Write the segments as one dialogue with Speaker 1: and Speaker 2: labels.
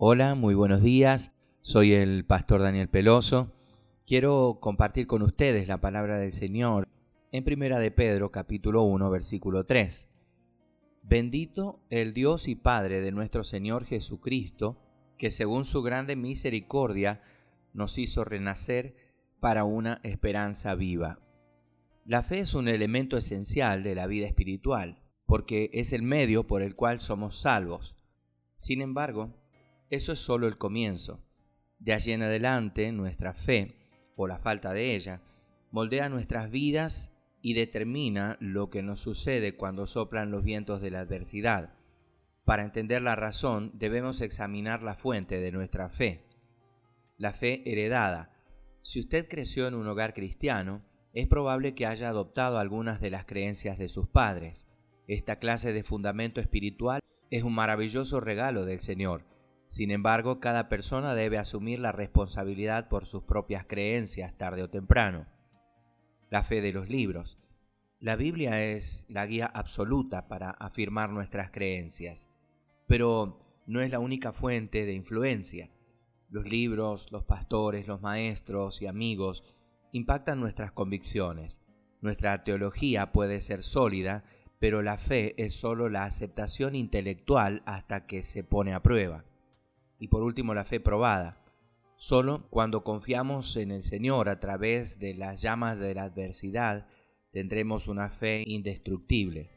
Speaker 1: Hola, muy buenos días. Soy el pastor Daniel Peloso. Quiero compartir con ustedes la palabra del Señor en Primera de Pedro, capítulo 1, versículo 3. Bendito el Dios y Padre de nuestro Señor Jesucristo, que según su grande misericordia nos hizo renacer para una esperanza viva. La fe es un elemento esencial de la vida espiritual, porque es el medio por el cual somos salvos. Sin embargo, eso es solo el comienzo. De allí en adelante, nuestra fe, o la falta de ella, moldea nuestras vidas y determina lo que nos sucede cuando soplan los vientos de la adversidad. Para entender la razón, debemos examinar la fuente de nuestra fe. La fe heredada. Si usted creció en un hogar cristiano, es probable que haya adoptado algunas de las creencias de sus padres. Esta clase de fundamento espiritual es un maravilloso regalo del Señor sin embargo, cada persona debe asumir la responsabilidad por sus propias creencias tarde o temprano. La fe de los libros. La Biblia es la guía absoluta para afirmar nuestras creencias, pero no es la única fuente de influencia. Los libros, los pastores, los maestros y amigos impactan nuestras convicciones. Nuestra teología puede ser sólida, pero la fe es sólo la aceptación intelectual hasta que se pone a prueba. Y por último, la fe probada. Solo cuando confiamos en el Señor a través de las llamas de la adversidad, tendremos una fe indestructible.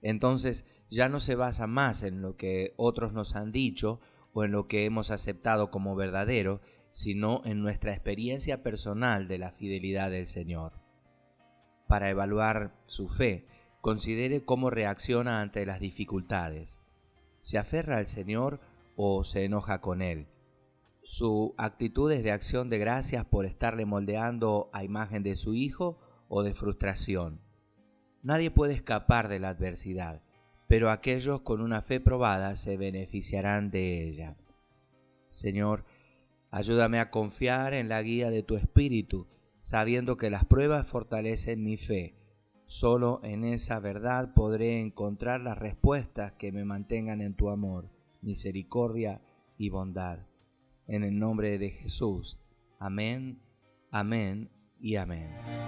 Speaker 1: Entonces ya no se basa más en lo que otros nos han dicho o en lo que hemos aceptado como verdadero, sino en nuestra experiencia personal de la fidelidad del Señor. Para evaluar su fe, considere cómo reacciona ante las dificultades. ¿Se aferra al Señor o se enoja con él. Su actitud es de acción de gracias por estarle moldeando a imagen de su hijo o de frustración. Nadie puede escapar de la adversidad, pero aquellos con una fe probada se beneficiarán de ella. Señor, ayúdame a confiar en la guía de tu Espíritu, sabiendo que las pruebas fortalecen mi fe. Solo en esa verdad podré encontrar las respuestas que me mantengan en tu amor misericordia y bondad. En el nombre de Jesús. Amén, amén y amén.